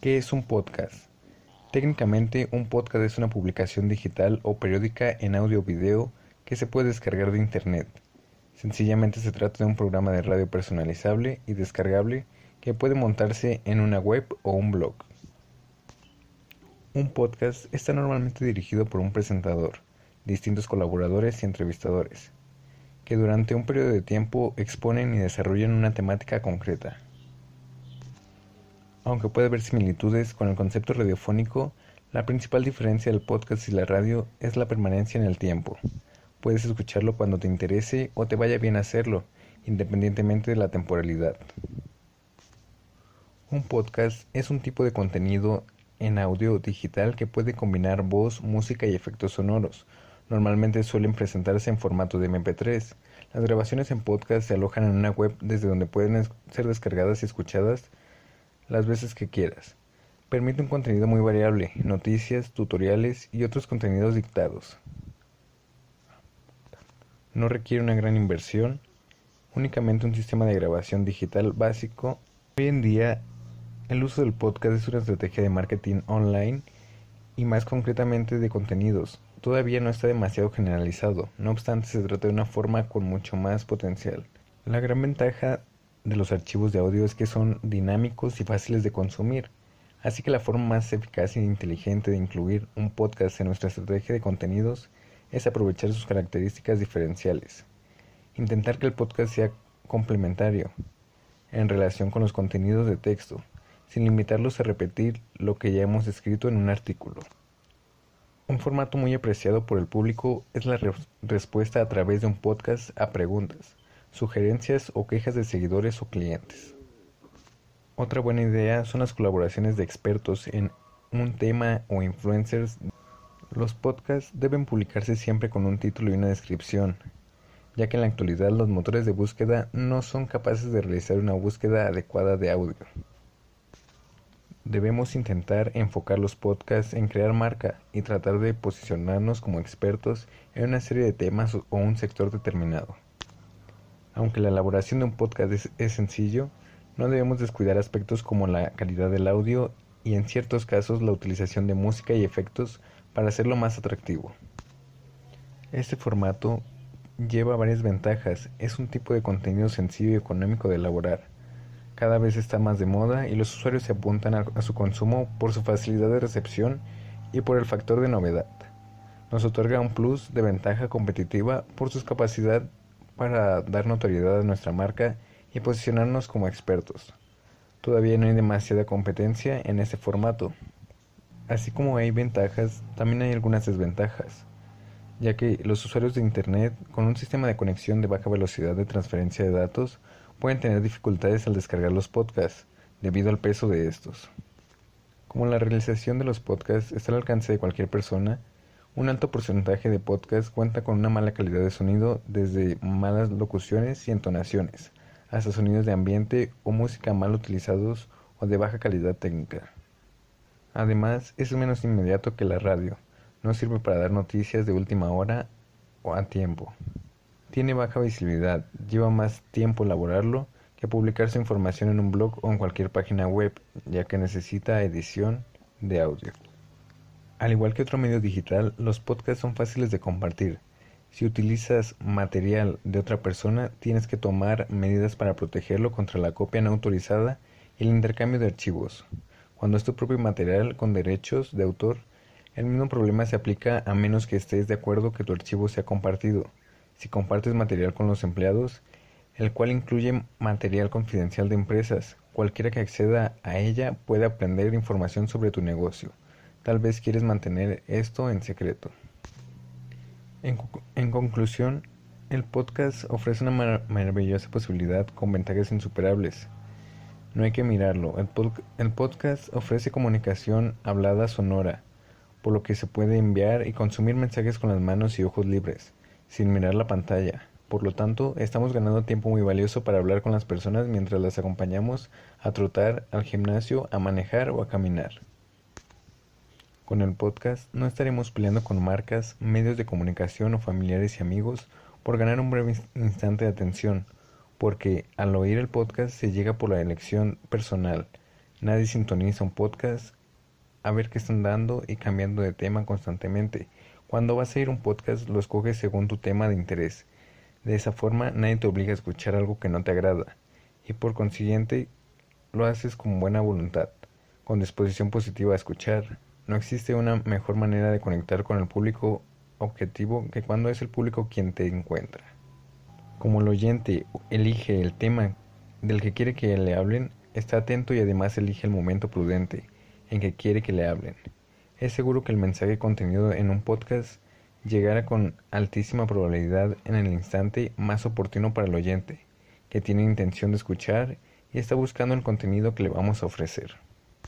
¿Qué es un podcast? Técnicamente, un podcast es una publicación digital o periódica en audio o video que se puede descargar de Internet. Sencillamente se trata de un programa de radio personalizable y descargable que puede montarse en una web o un blog. Un podcast está normalmente dirigido por un presentador, distintos colaboradores y entrevistadores, que durante un periodo de tiempo exponen y desarrollan una temática concreta. Aunque puede haber similitudes con el concepto radiofónico, la principal diferencia del podcast y la radio es la permanencia en el tiempo. Puedes escucharlo cuando te interese o te vaya bien hacerlo, independientemente de la temporalidad. Un podcast es un tipo de contenido en audio digital que puede combinar voz, música y efectos sonoros. Normalmente suelen presentarse en formato de MP3. Las grabaciones en podcast se alojan en una web desde donde pueden ser descargadas y escuchadas las veces que quieras. Permite un contenido muy variable, noticias, tutoriales y otros contenidos dictados. No requiere una gran inversión, únicamente un sistema de grabación digital básico. Hoy en día, el uso del podcast es una estrategia de marketing online y más concretamente de contenidos. Todavía no está demasiado generalizado, no obstante se trata de una forma con mucho más potencial. La gran ventaja de los archivos de audio es que son dinámicos y fáciles de consumir. Así que la forma más eficaz e inteligente de incluir un podcast en nuestra estrategia de contenidos es aprovechar sus características diferenciales. Intentar que el podcast sea complementario en relación con los contenidos de texto, sin limitarlos a repetir lo que ya hemos escrito en un artículo. Un formato muy apreciado por el público es la respuesta a través de un podcast a preguntas sugerencias o quejas de seguidores o clientes. Otra buena idea son las colaboraciones de expertos en un tema o influencers. Los podcasts deben publicarse siempre con un título y una descripción, ya que en la actualidad los motores de búsqueda no son capaces de realizar una búsqueda adecuada de audio. Debemos intentar enfocar los podcasts en crear marca y tratar de posicionarnos como expertos en una serie de temas o un sector determinado. Aunque la elaboración de un podcast es, sencillo, no debemos descuidar aspectos como la calidad del audio y en ciertos casos la utilización de música y efectos para hacerlo más atractivo. Este formato lleva varias ventajas, es un tipo de contenido sencillo y económico de elaborar. Cada vez está más de moda y los usuarios se apuntan a, a su consumo por su facilidad de recepción y por el factor de novedad. Nos otorga un plus de ventaja competitiva por su capacidad para dar notoriedad a nuestra marca y posicionarnos como expertos. Todavía no hay demasiada competencia en este formato. Así como hay ventajas, también hay algunas desventajas, ya que los usuarios de Internet con un sistema de conexión de baja velocidad de transferencia de datos pueden tener dificultades al descargar los podcasts debido al peso de estos. Como la realización de los podcasts está al alcance de cualquier persona, un alto porcentaje de podcasts cuenta con una mala calidad de sonido, desde malas locuciones y entonaciones, hasta sonidos de ambiente o música mal utilizados o de baja calidad técnica. Además, es menos inmediato que la radio, no sirve para dar noticias de última hora o a tiempo. Tiene baja visibilidad, lleva más tiempo elaborarlo que publicar su información en un blog o en cualquier página web, ya que necesita edición de audio. Al igual que otro medio digital, los podcasts son fáciles de compartir. Si utilizas material de otra persona, tienes que tomar medidas para protegerlo contra la copia no autorizada y el intercambio de archivos. Cuando es tu propio material con derechos de autor, el mismo problema se aplica a menos que estés de acuerdo que tu archivo sea compartido. Si compartes material con los empleados, el cual incluye material confidencial de empresas, cualquiera que acceda a ella puede aprender información sobre tu negocio. Tal vez quieres mantener esto en secreto. En, conclusión, el podcast ofrece una maravillosa posibilidad con ventajas insuperables. No hay que mirarlo. El, podcast ofrece comunicación hablada sonora, por lo que se puede enviar y consumir mensajes con las manos y ojos libres, sin mirar la pantalla. Por lo tanto, estamos ganando tiempo muy valioso para hablar con las personas mientras las acompañamos a trotar, al gimnasio, a manejar o a caminar. Con el podcast no estaremos peleando con marcas, medios de comunicación o familiares y amigos por ganar un breve instante de atención, porque al oír el podcast se llega por la elección personal, Nadie sintoniza un podcast a ver qué están dando y cambiando de tema constantemente. Cuando vas a ir un podcast lo escoges según tu tema de interés. De esa forma nadie te obliga a escuchar algo que no te agrada y por consiguiente lo haces con buena voluntad, con disposición positiva a escuchar. No existe una mejor manera de conectar con el público objetivo que cuando es el público quien te encuentra. Como el oyente elige el tema del que quiere que le hablen, está atento y además elige el momento prudente en que quiere que le hablen. Es seguro que el mensaje contenido en un podcast llegará con altísima probabilidad en el instante más oportuno para el oyente, que tiene intención de escuchar y está buscando el contenido que le vamos a ofrecer.